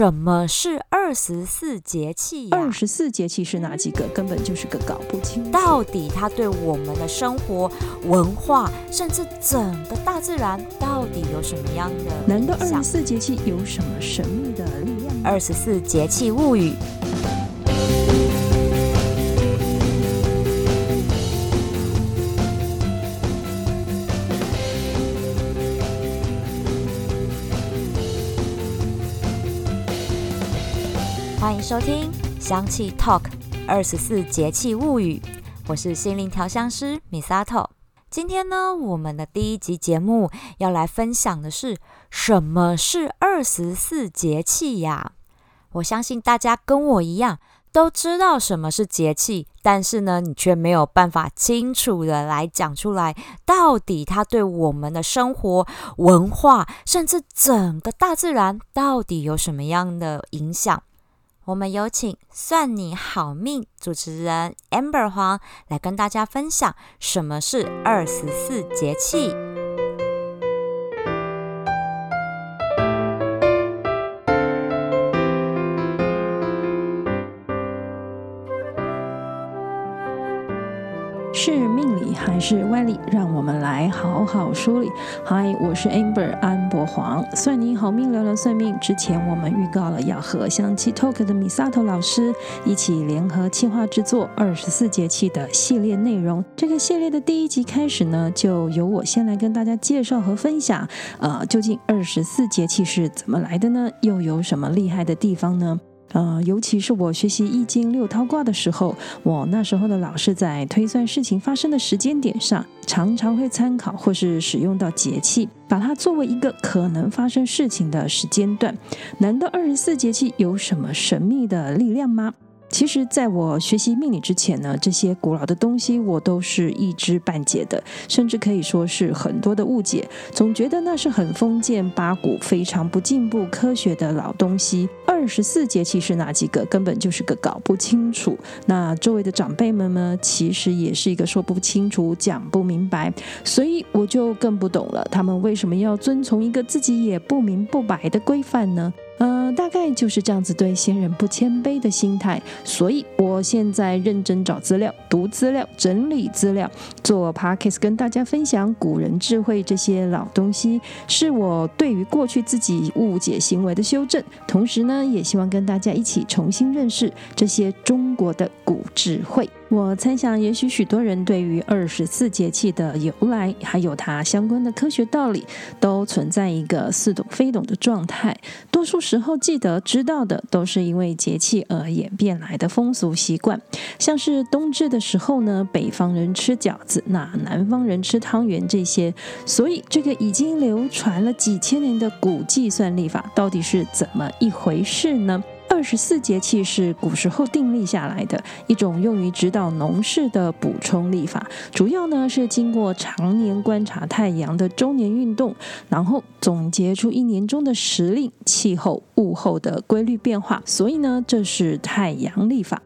什么是二十四节气呀？二十四节气是哪几个？根本就是个搞不清。到底它对我们的生活、文化，甚至整个大自然，到底有什么样的？难道二十四节气有什么神秘的力量？二十四节气物语。欢迎收听香气 Talk 二十四节气物语，我是心灵调香师米萨托。今天呢，我们的第一集节目要来分享的是什么是二十四节气呀？我相信大家跟我一样都知道什么是节气，但是呢，你却没有办法清楚的来讲出来，到底它对我们的生活、文化，甚至整个大自然，到底有什么样的影响？我们有请算你好命主持人 Amber 黄来跟大家分享什么是二十四节气。是歪理？让我们来好好梳理。嗨，我是 Amber 安博黄，算你好命聊聊算命。之前我们预告了要和香气 Talk 的米萨头老师一起联合企划制作二十四节气的系列内容。这个系列的第一集开始呢，就由我先来跟大家介绍和分享。呃，究竟二十四节气是怎么来的呢？又有什么厉害的地方呢？呃，尤其是我学习易经六韬卦的时候，我那时候的老师在推算事情发生的时间点上，常常会参考或是使用到节气，把它作为一个可能发生事情的时间段。难道二十四节气有什么神秘的力量吗？其实，在我学习命理之前呢，这些古老的东西我都是一知半解的，甚至可以说是很多的误解，总觉得那是很封建八股、非常不进步科学的老东西。二十四节气是哪几个？根本就是个搞不清楚。那周围的长辈们呢，其实也是一个说不清楚、讲不明白，所以我就更不懂了，他们为什么要遵从一个自己也不明不白的规范呢？嗯，大概就是这样子对先人不谦卑的心态，所以我现在认真找资料、读资料、整理资料，做 podcast 跟大家分享古人智慧这些老东西，是我对于过去自己误解行为的修正。同时呢，也希望跟大家一起重新认识这些中国的古智慧。我猜想，也许许多人对于二十四节气的由来，还有它相关的科学道理，都存在一个似懂非懂的状态。多数时候记得知道的，都是因为节气而演变来的风俗习惯。像是冬至的时候呢，北方人吃饺子，那南方人吃汤圆这些。所以，这个已经流传了几千年的古计算历法，到底是怎么一回事呢？二十四节气是古时候订立下来的一种用于指导农事的补充历法，主要呢是经过常年观察太阳的周年运动，然后总结出一年中的时令、气候、物候的规律变化，所以呢这是太阳历法。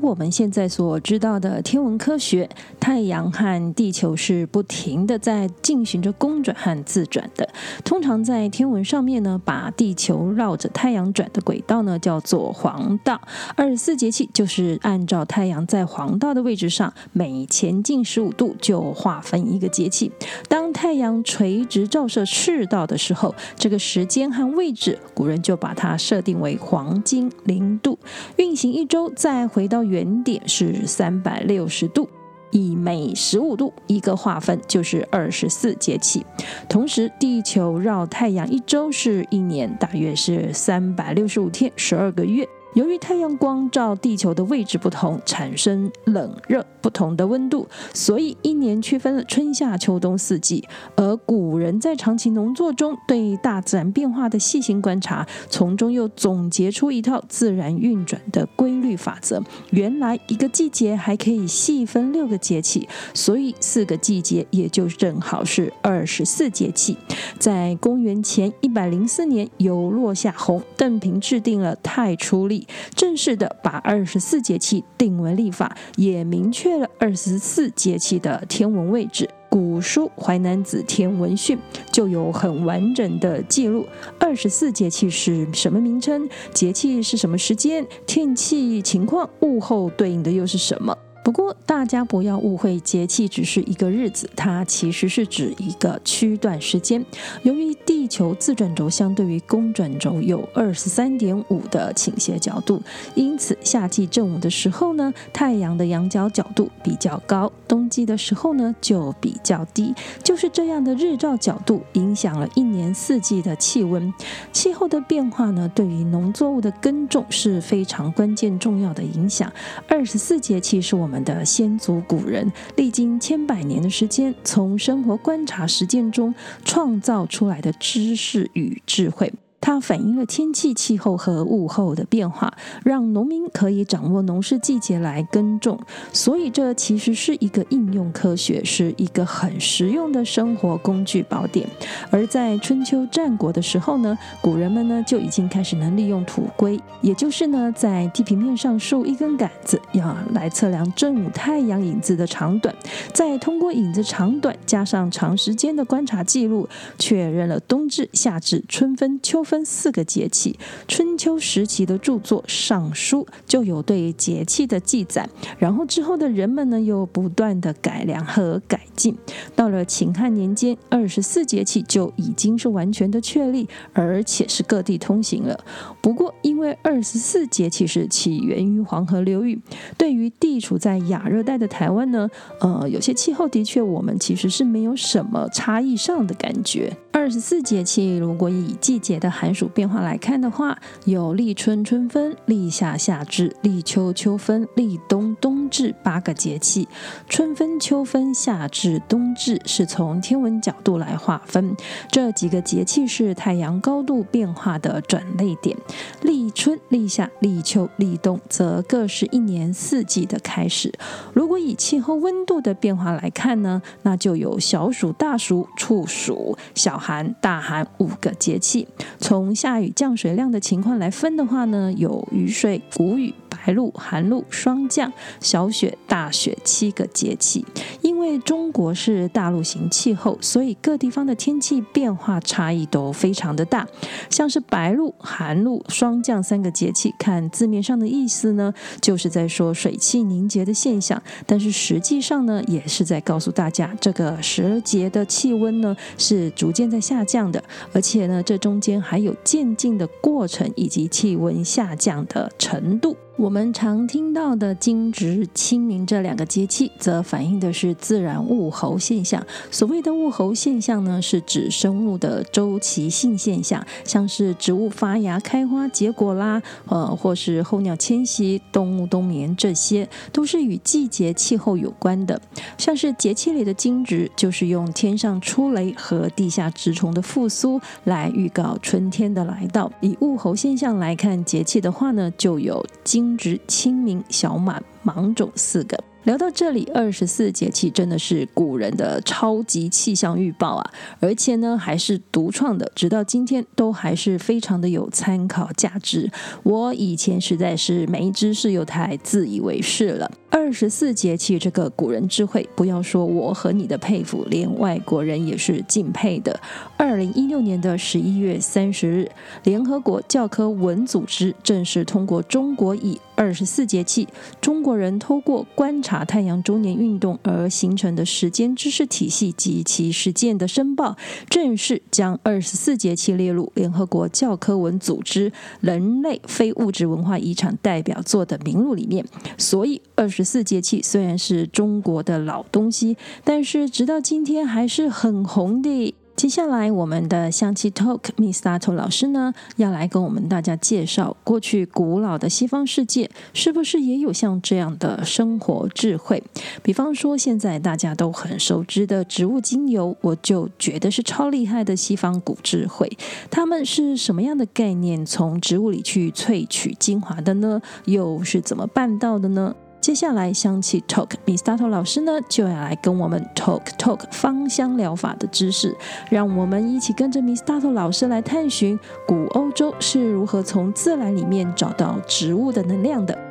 我们现在所知道的天文科学，太阳和地球是不停的在进行着公转和自转的。通常在天文上面呢，把地球绕着太阳转的轨道呢叫做黄道。二十四节气就是按照太阳在黄道的位置上，每前进十五度就划分一个节气。当太阳垂直照射赤道的时候，这个时间和位置，古人就把它设定为黄金零度。运行一周，再回到原点是三百六十度。以每十五度一个划分，就是二十四节气。同时，地球绕太阳一周是一年，大约是三百六十五天，十二个月。由于太阳光照地球的位置不同，产生冷热不同的温度，所以一年区分了春夏秋冬四季。而古人在长期农作中对大自然变化的细心观察，从中又总结出一套自然运转的规律法则。原来一个季节还可以细分六个节气，所以四个季节也就正好是二十四节气。在公元前一百零四年，由落下洪、邓平制定了太初历。正式的把二十四节气定为历法，也明确了二十四节气的天文位置。古书《淮南子·天文训》就有很完整的记录，二十四节气是什么名称，节气是什么时间，天气情况，物候对应的又是什么。不过，大家不要误会，节气只是一个日子，它其实是指一个区段时间。由于地球自转轴相对于公转轴有二十三点五的倾斜角度，因此夏季正午的时候呢，太阳的仰角角度比较高；冬季的时候呢，就比较低。就是这样的日照角度，影响了一年四季的气温、气候的变化呢，对于农作物的耕种是非常关键重要的影响。二十四节气是我们。的先祖古人历经千百年的时间，从生活观察实践中创造出来的知识与智慧。它反映了天气、气候和物候的变化，让农民可以掌握农事季节来耕种。所以，这其实是一个应用科学，是一个很实用的生活工具宝典。而在春秋战国的时候呢，古人们呢就已经开始能利用土圭，也就是呢在地平面上竖一根杆子，要来测量正午太阳影子的长短，再通过影子长短加上长时间的观察记录，确认了冬至、夏至、春分、秋。分四个节气，春秋时期的著作《尚书》就有对节气的记载，然后之后的人们呢又不断的改良和改进，到了秦汉年间，二十四节气就已经是完全的确立，而且是各地通行了。不过，因为二十四节气是起源于黄河流域，对于地处在亚热带的台湾呢，呃，有些气候的确我们其实是没有什么差异上的感觉。二十四节气如果以季节的寒暑变化来看的话，有立春、春分、立夏、夏至、立秋、秋分、立冬、冬至八个节气。春分、秋分、夏至、冬至是从天文角度来划分，这几个节气是太阳高度变化的转类点。立春、立夏、立秋、立冬则各是一年四季的开始。如果以气候温度的变化来看呢，那就有小暑、大暑、处暑、小寒、大寒五个节气。从下雨降水量的情况来分的话呢，有雨水、谷雨、白露、寒露、霜降、小雪、大雪七个节气。因为中国是大陆型气候，所以各地方的天气变化差异都非常的大。像是白露、寒露、霜降三个节气，看字面上的意思呢，就是在说水汽凝结的现象，但是实际上呢，也是在告诉大家，这个时节的气温呢是逐渐在下降的，而且呢，这中间还有渐进的过程，以及气温下降的程度。我们常听到的惊蛰、清明这两个节气，则反映的是自然物候现象。所谓的物候现象呢，是指生物的周期性现象，像是植物发芽、开花、结果啦，呃，或是候鸟迁徙、动物冬眠，这些都是与季节气候有关的。像是节气里的惊蛰，就是用天上出雷和地下蛰虫的复苏来预告春天的来到。以物候现象来看节气的话呢，就有惊。值清明、小满、芒种四个。聊到这里，二十四节气真的是古人的超级气象预报啊！而且呢，还是独创的，直到今天都还是非常的有参考价值。我以前实在是没知识又太自以为是了。二十四节气这个古人智慧，不要说我和你的佩服，连外国人也是敬佩的。二零一六年的十一月三十日，联合国教科文组织正式通过中国以二十四节气，中国人通过观察察太阳周年运动而形成的时间知识体系及其实践的申报，正式将二十四节气列入联合国教科文组织人类非物质文化遗产代表作的名录里面。所以，二十四节气虽然是中国的老东西，但是直到今天还是很红的。接下来，我们的香气 Talk Miss Sato 老师呢，要来跟我们大家介绍过去古老的西方世界是不是也有像这样的生活智慧？比方说，现在大家都很熟知的植物精油，我就觉得是超厉害的西方古智慧。他们是什么样的概念？从植物里去萃取精华的呢？又是怎么办到的呢？接下来，香气 Talk，Miss Dato 老师呢就要来跟我们 Talk Talk 芳香疗法的知识，让我们一起跟着 Miss Dato 老师来探寻古欧洲是如何从自然里面找到植物的能量的。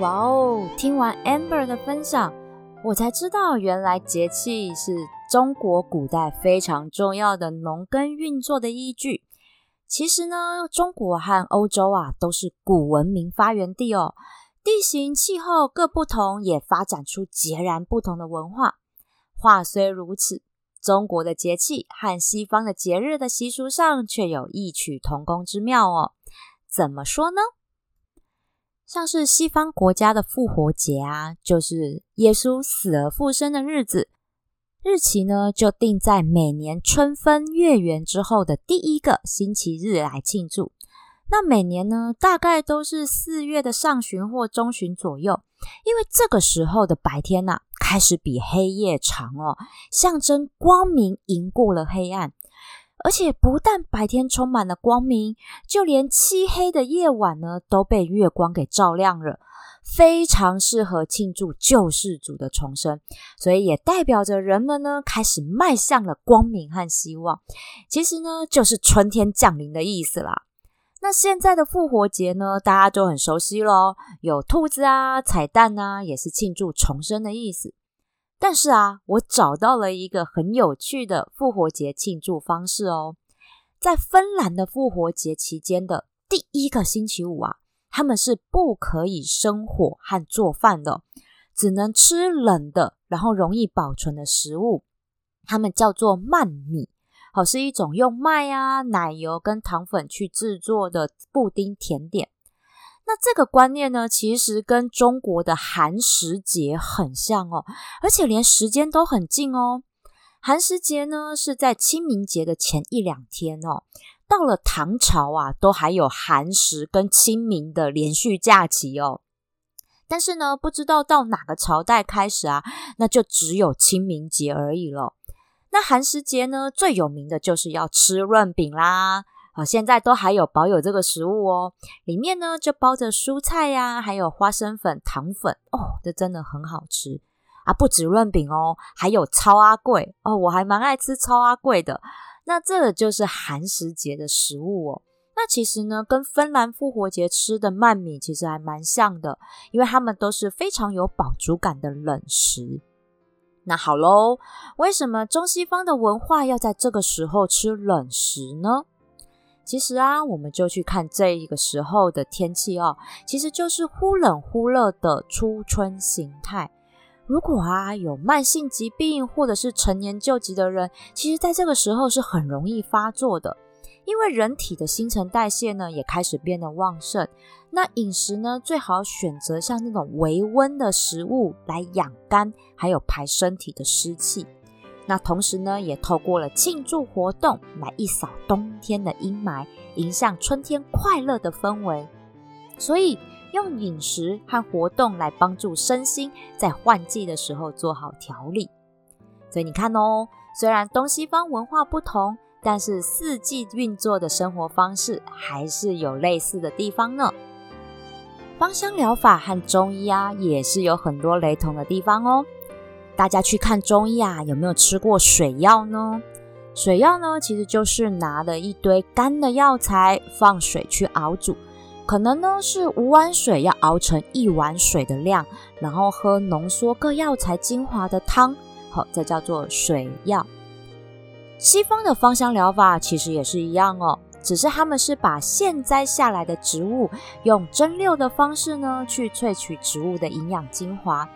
哇哦！听完 Amber 的分享，我才知道原来节气是中国古代非常重要的农耕运作的依据。其实呢，中国和欧洲啊都是古文明发源地哦，地形气候各不同，也发展出截然不同的文化。话虽如此，中国的节气和西方的节日的习俗上却有异曲同工之妙哦。怎么说呢？像是西方国家的复活节啊，就是耶稣死而复生的日子，日期呢就定在每年春分月圆之后的第一个星期日来庆祝。那每年呢，大概都是四月的上旬或中旬左右，因为这个时候的白天呐开始比黑夜长哦，象征光明赢过了黑暗。而且不但白天充满了光明，就连漆黑的夜晚呢都被月光给照亮了，非常适合庆祝救世主的重生。所以也代表着人们呢开始迈向了光明和希望。其实呢就是春天降临的意思啦。那现在的复活节呢，大家都很熟悉咯，有兔子啊、彩蛋啊，也是庆祝重生的意思。但是啊，我找到了一个很有趣的复活节庆祝方式哦。在芬兰的复活节期间的第一个星期五啊，他们是不可以生火和做饭的，只能吃冷的，然后容易保存的食物。他们叫做曼米，好是一种用麦啊、奶油跟糖粉去制作的布丁甜点。那这个观念呢，其实跟中国的寒食节很像哦，而且连时间都很近哦。寒食节呢是在清明节的前一两天哦。到了唐朝啊，都还有寒食跟清明的连续假期哦。但是呢，不知道到哪个朝代开始啊，那就只有清明节而已了。那寒食节呢，最有名的就是要吃润饼啦。啊，现在都还有保有这个食物哦，里面呢就包着蔬菜呀，还有花生粉、糖粉哦，这真的很好吃啊！不止润饼哦，还有超阿贵哦，我还蛮爱吃超阿贵的。那这就是寒食节的食物哦。那其实呢，跟芬兰复活节吃的曼米其实还蛮像的，因为他们都是非常有饱足感的冷食。那好喽，为什么中西方的文化要在这个时候吃冷食呢？其实啊，我们就去看这一个时候的天气哦，其实就是忽冷忽热的初春形态。如果啊有慢性疾病或者是成年救急的人，其实在这个时候是很容易发作的，因为人体的新陈代谢呢也开始变得旺盛。那饮食呢最好选择像那种微温的食物来养肝，还有排身体的湿气。那同时呢，也透过了庆祝活动来一扫冬天的阴霾，迎向春天快乐的氛围。所以用饮食和活动来帮助身心在换季的时候做好调理。所以你看哦，虽然东西方文化不同，但是四季运作的生活方式还是有类似的地方呢。芳香疗法和中医啊，也是有很多雷同的地方哦。大家去看中医啊，有没有吃过水药呢？水药呢，其实就是拿了一堆干的药材，放水去熬煮，可能呢是五碗水要熬成一碗水的量，然后喝浓缩各药材精华的汤，好，这叫做水药。西方的芳香疗法其实也是一样哦，只是他们是把现摘下来的植物，用蒸馏的方式呢，去萃取植物的营养精华。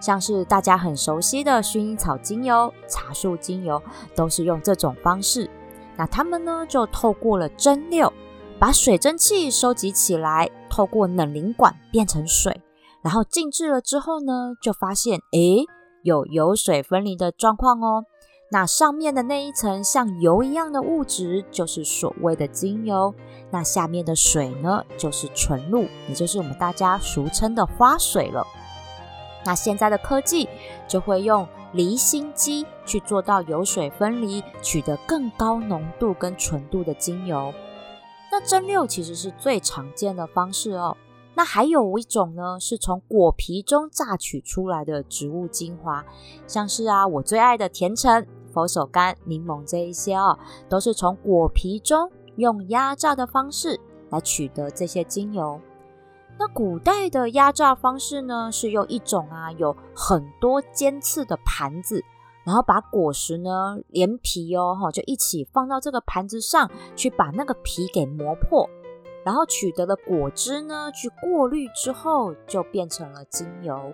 像是大家很熟悉的薰衣草精油、茶树精油，都是用这种方式。那他们呢，就透过了蒸馏，把水蒸气收集起来，透过冷凝管变成水，然后静置了之后呢，就发现诶，有油水分离的状况哦。那上面的那一层像油一样的物质，就是所谓的精油。那下面的水呢，就是纯露，也就是我们大家俗称的花水了。那现在的科技就会用离心机去做到油水分离，取得更高浓度跟纯度的精油。那蒸馏其实是最常见的方式哦。那还有一种呢，是从果皮中榨取出来的植物精华，像是啊我最爱的甜橙、佛手柑、柠檬这一些哦，都是从果皮中用压榨的方式来取得这些精油。那古代的压榨方式呢，是用一种啊有很多尖刺的盘子，然后把果实呢连皮哦哈就一起放到这个盘子上去，把那个皮给磨破，然后取得的果汁呢去过滤之后，就变成了精油。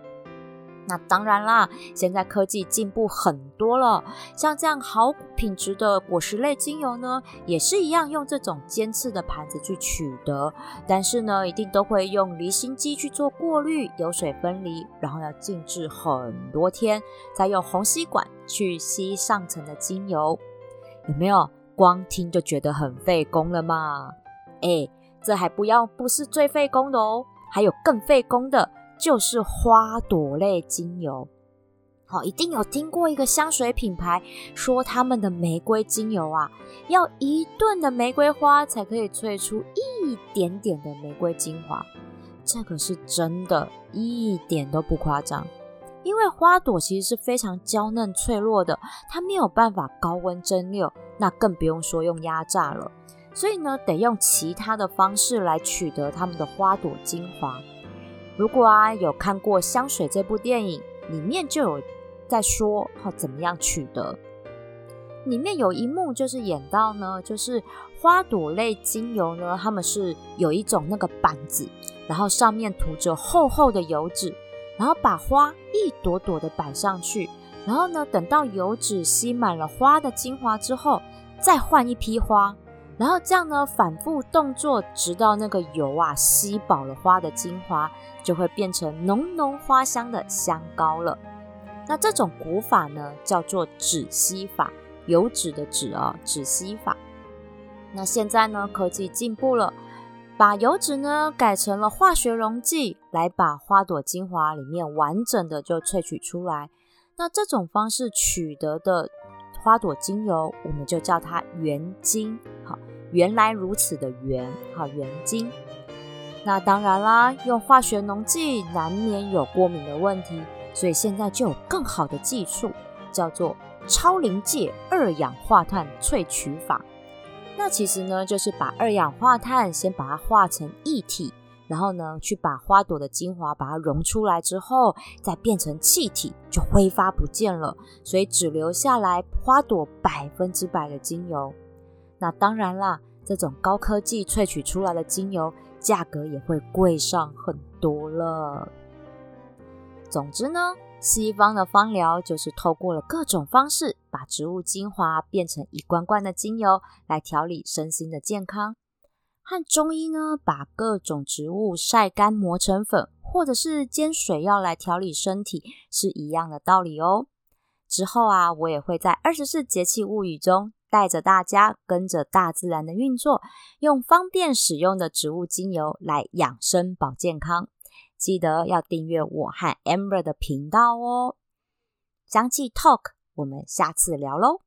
那当然啦，现在科技进步很多了，像这样好品质的果实类精油呢，也是一样用这种尖刺的盘子去取得，但是呢，一定都会用离心机去做过滤、油水分离，然后要静置很多天，再用虹吸管去吸上层的精油，有没有？光听就觉得很费工了嘛？哎，这还不要，不是最费工的哦，还有更费工的。就是花朵类精油，好，一定有听过一个香水品牌说他们的玫瑰精油啊，要一顿的玫瑰花才可以萃出一点点的玫瑰精华，这个是真的，一点都不夸张。因为花朵其实是非常娇嫩脆弱的，它没有办法高温蒸馏，那更不用说用压榨了。所以呢，得用其他的方式来取得它们的花朵精华。如果啊有看过《香水》这部电影，里面就有在说哈怎么样取得。里面有一幕就是演到呢，就是花朵类精油呢，他们是有一种那个板子，然后上面涂着厚厚的油脂，然后把花一朵朵的摆上去，然后呢等到油脂吸满了花的精华之后，再换一批花。然后这样呢，反复动作，直到那个油啊吸饱了花的精华，就会变成浓浓花香的香膏了。那这种古法呢，叫做止吸法，油脂的脂哦，止吸法。那现在呢，科技进步了，把油脂呢改成了化学溶剂，来把花朵精华里面完整的就萃取出来。那这种方式取得的。花朵精油，我们就叫它原精。好，原来如此的原，好原精。那当然啦，用化学溶剂难免有过敏的问题，所以现在就有更好的技术，叫做超临界二氧化碳萃取法。那其实呢，就是把二氧化碳先把它化成液体。然后呢，去把花朵的精华把它溶出来之后，再变成气体，就挥发不见了，所以只留下来花朵百分之百的精油。那当然啦，这种高科技萃取出来的精油，价格也会贵上很多了。总之呢，西方的芳疗就是透过了各种方式，把植物精华变成一罐罐的精油，来调理身心的健康。和中医呢，把各种植物晒干磨成粉，或者是煎水药来调理身体，是一样的道理哦。之后啊，我也会在二十四节气物语中，带着大家跟着大自然的运作，用方便使用的植物精油来养生保健康。记得要订阅我和 Amber 的频道哦。香气 Talk，我们下次聊喽。